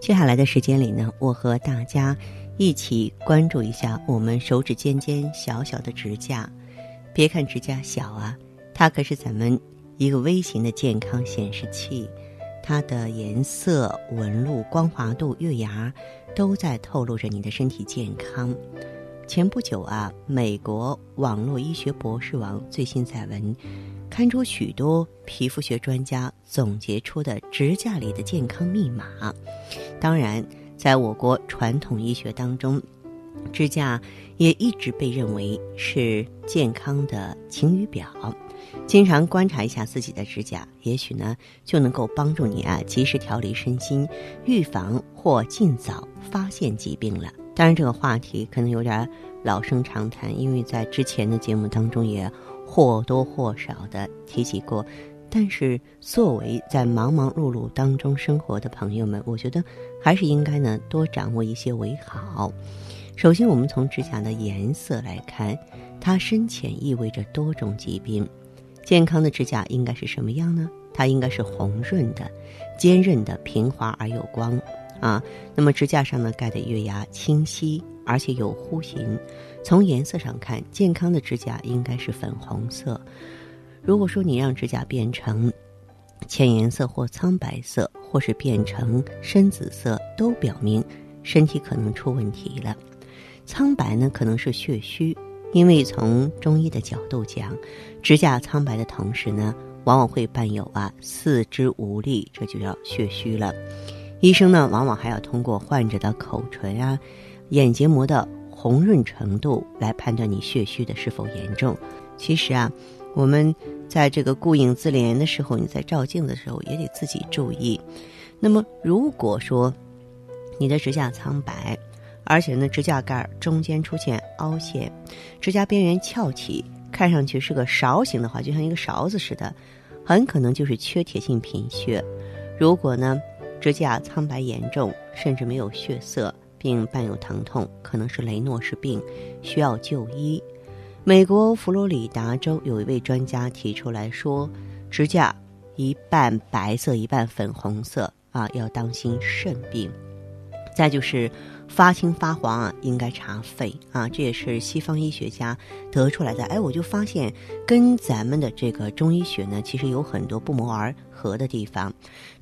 接下来的时间里呢，我和大家一起关注一下我们手指尖尖小小的指甲。别看指甲小啊，它可是咱们一个微型的健康显示器。它的颜色、纹路、光滑度、月牙，都在透露着你的身体健康。前不久啊，美国网络医学博士网最新载文。看出许多皮肤学专家总结出的指甲里的健康密码。当然，在我国传统医学当中，指甲也一直被认为是健康的晴雨表。经常观察一下自己的指甲，也许呢就能够帮助你啊及时调理身心，预防或尽早发现疾病了。当然，这个话题可能有点老生常谈，因为在之前的节目当中也。或多或少的提起过，但是作为在忙忙碌碌当中生活的朋友们，我觉得还是应该呢多掌握一些为好。首先，我们从指甲的颜色来看，它深浅意味着多种疾病。健康的指甲应该是什么样呢？它应该是红润的、坚韧的、平滑而有光啊。那么指甲上呢盖的月牙清晰。而且有弧形，从颜色上看，健康的指甲应该是粉红色。如果说你让指甲变成浅颜色或苍白色，或是变成深紫色，都表明身体可能出问题了。苍白呢，可能是血虚，因为从中医的角度讲，指甲苍白的同时呢，往往会伴有啊四肢无力，这就叫血虚了。医生呢，往往还要通过患者的口唇啊。眼结膜的红润程度来判断你血虚的是否严重。其实啊，我们在这个顾影自怜的时候，你在照镜的时候也得自己注意。那么，如果说你的指甲苍白，而且呢指甲盖中间出现凹陷，指甲边缘翘起，看上去是个勺形的话，就像一个勺子似的，很可能就是缺铁性贫血。如果呢指甲苍白严重，甚至没有血色。并伴有疼痛，可能是雷诺氏病，需要就医。美国佛罗里达州有一位专家提出来说，指甲一半白色一半粉红色啊，要当心肾病。再就是。发青发黄啊，应该查肺啊，这也是西方医学家得出来的。哎，我就发现跟咱们的这个中医学呢，其实有很多不谋而合的地方。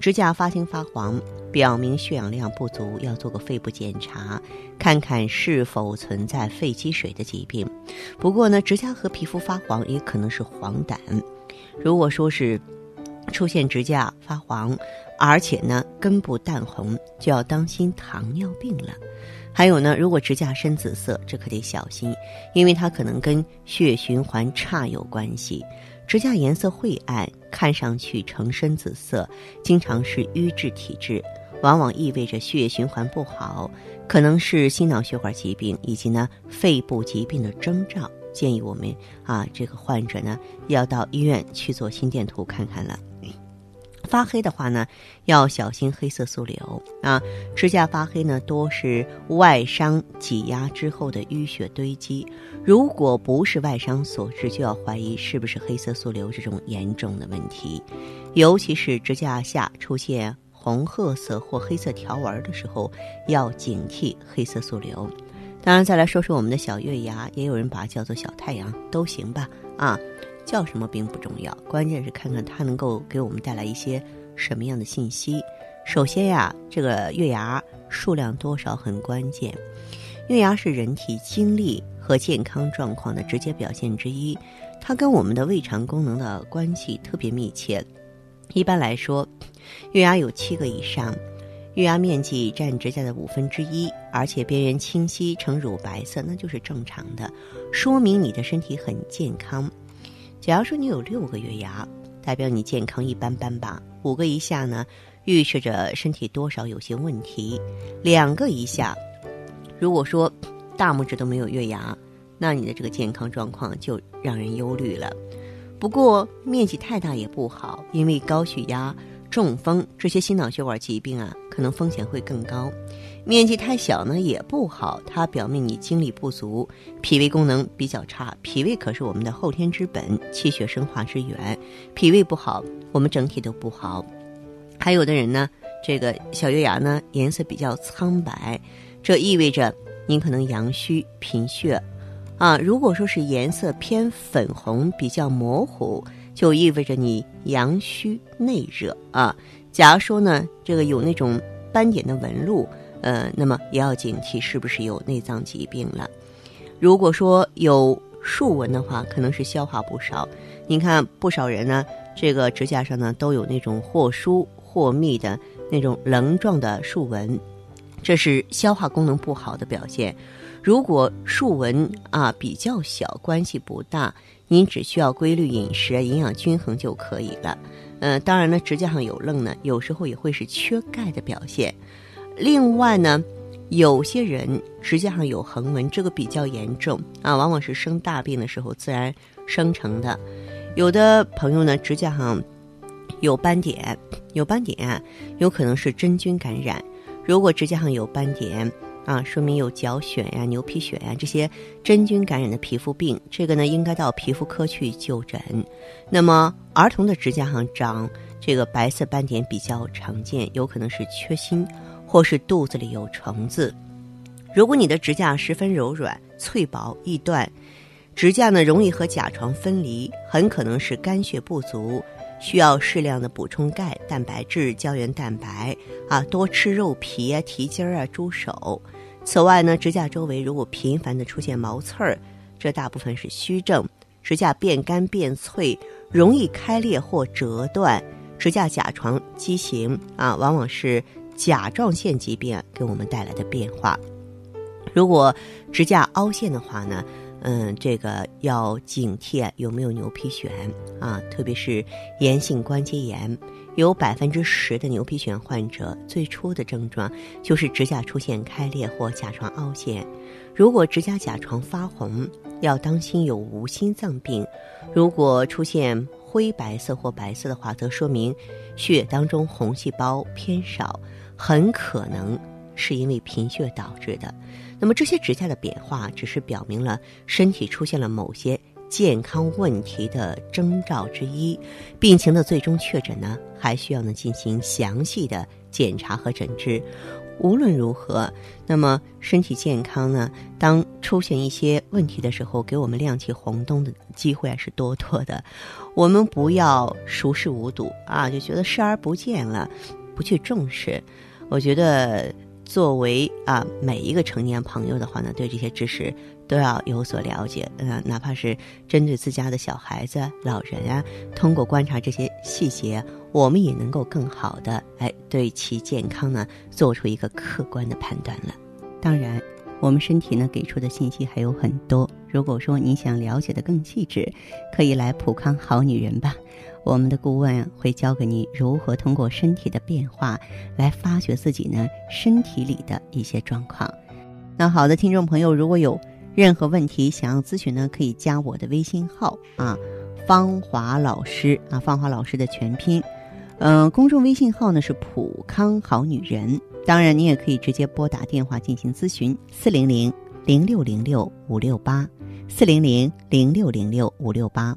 指甲发青发黄，表明血氧量不足，要做个肺部检查，看看是否存在肺积水的疾病。不过呢，指甲和皮肤发黄也可能是黄疸。如果说是出现指甲发黄，而且呢根部淡红，就要当心糖尿病了。还有呢，如果指甲深紫色，这可得小心，因为它可能跟血循环差有关系。指甲颜色晦暗，看上去呈深紫色，经常是瘀滞体质，往往意味着血液循环不好，可能是心脑血管疾病以及呢肺部疾病的征兆。建议我们啊，这个患者呢要到医院去做心电图看看了。发黑的话呢，要小心黑色素瘤啊。指甲发黑呢，多是外伤挤压之后的淤血堆积。如果不是外伤所致，就要怀疑是不是黑色素瘤这种严重的问题。尤其是指甲下出现红褐色或黑色条纹的时候，要警惕黑色素瘤。当然，再来说说我们的小月牙，也有人把它叫做小太阳，都行吧啊。叫什么并不重要，关键是看看它能够给我们带来一些什么样的信息。首先呀，这个月牙数量多少很关键。月牙是人体精力和健康状况的直接表现之一，它跟我们的胃肠功能的关系特别密切。一般来说，月牙有七个以上，月牙面积占指甲的五分之一，而且边缘清晰呈乳白色，那就是正常的，说明你的身体很健康。假如说你有六个月牙，代表你健康一般般吧。五个以下呢，预示着身体多少有些问题。两个以下，如果说大拇指都没有月牙，那你的这个健康状况就让人忧虑了。不过面积太大也不好，因为高血压。中风这些心脑血管疾病啊，可能风险会更高。面积太小呢也不好，它表明你精力不足，脾胃功能比较差。脾胃可是我们的后天之本，气血生化之源。脾胃不好，我们整体都不好。还有的人呢，这个小月牙呢颜色比较苍白，这意味着您可能阳虚贫血啊。如果说是颜色偏粉红，比较模糊。就意味着你阳虚内热啊。假如说呢，这个有那种斑点的纹路，呃，那么也要警惕是不是有内脏疾病了。如果说有竖纹的话，可能是消化不少。你看不少人呢，这个指甲上呢都有那种或疏或密的那种棱状的竖纹，这是消化功能不好的表现。如果竖纹啊比较小，关系不大。您只需要规律饮食、营养均衡就可以了。嗯，当然呢，指甲上有愣呢，有时候也会是缺钙的表现。另外呢，有些人指甲上有横纹，这个比较严重啊，往往是生大病的时候自然生成的。有的朋友呢，指甲上有斑点，有斑点，有可能是真菌感染。如果指甲上有斑点，啊，说明有脚癣呀、牛皮癣呀这些真菌感染的皮肤病，这个呢应该到皮肤科去就诊。那么儿童的指甲上长这个白色斑点比较常见，有可能是缺锌，或是肚子里有虫子。如果你的指甲十分柔软、脆薄、易断，指甲呢容易和甲床分离，很可能是肝血不足。需要适量的补充钙、蛋白质、胶原蛋白啊，多吃肉皮啊、蹄筋儿啊、猪手。此外呢，指甲周围如果频繁的出现毛刺儿，这大部分是虚症。指甲变干变脆，容易开裂或折断。指甲甲床畸形啊，往往是甲状腺疾病给我们带来的变化。如果指甲凹陷的话呢？嗯，这个要警惕有没有牛皮癣啊，特别是炎性关节炎，有百分之十的牛皮癣患者最初的症状就是指甲出现开裂或甲床凹陷。如果指甲甲床发红，要当心有无心脏病。如果出现灰白色或白色的话，则说明血当中红细胞偏少，很可能是因为贫血导致的。那么这些指甲的变化，只是表明了身体出现了某些健康问题的征兆之一。病情的最终确诊呢，还需要呢进行详细的检查和诊治。无论如何，那么身体健康呢，当出现一些问题的时候，给我们亮起红灯的机会还是多多的。我们不要熟视无睹啊，就觉得视而不见了，不去重视。我觉得。作为啊，每一个成年朋友的话呢，对这些知识都要有所了解。嗯，哪怕是针对自家的小孩子、老人啊，通过观察这些细节，我们也能够更好的哎，对其健康呢做出一个客观的判断了。当然，我们身体呢给出的信息还有很多。如果说你想了解的更细致，可以来普康好女人吧。我们的顾问会教给你如何通过身体的变化来发掘自己呢身体里的一些状况。那好的，听众朋友，如果有任何问题想要咨询呢，可以加我的微信号啊，芳华老师啊，芳华老师的全拼。嗯，公众微信号呢是普康好女人。当然，你也可以直接拨打电话进行咨询，四零零零六零六五六八，四零零零六零六五六八。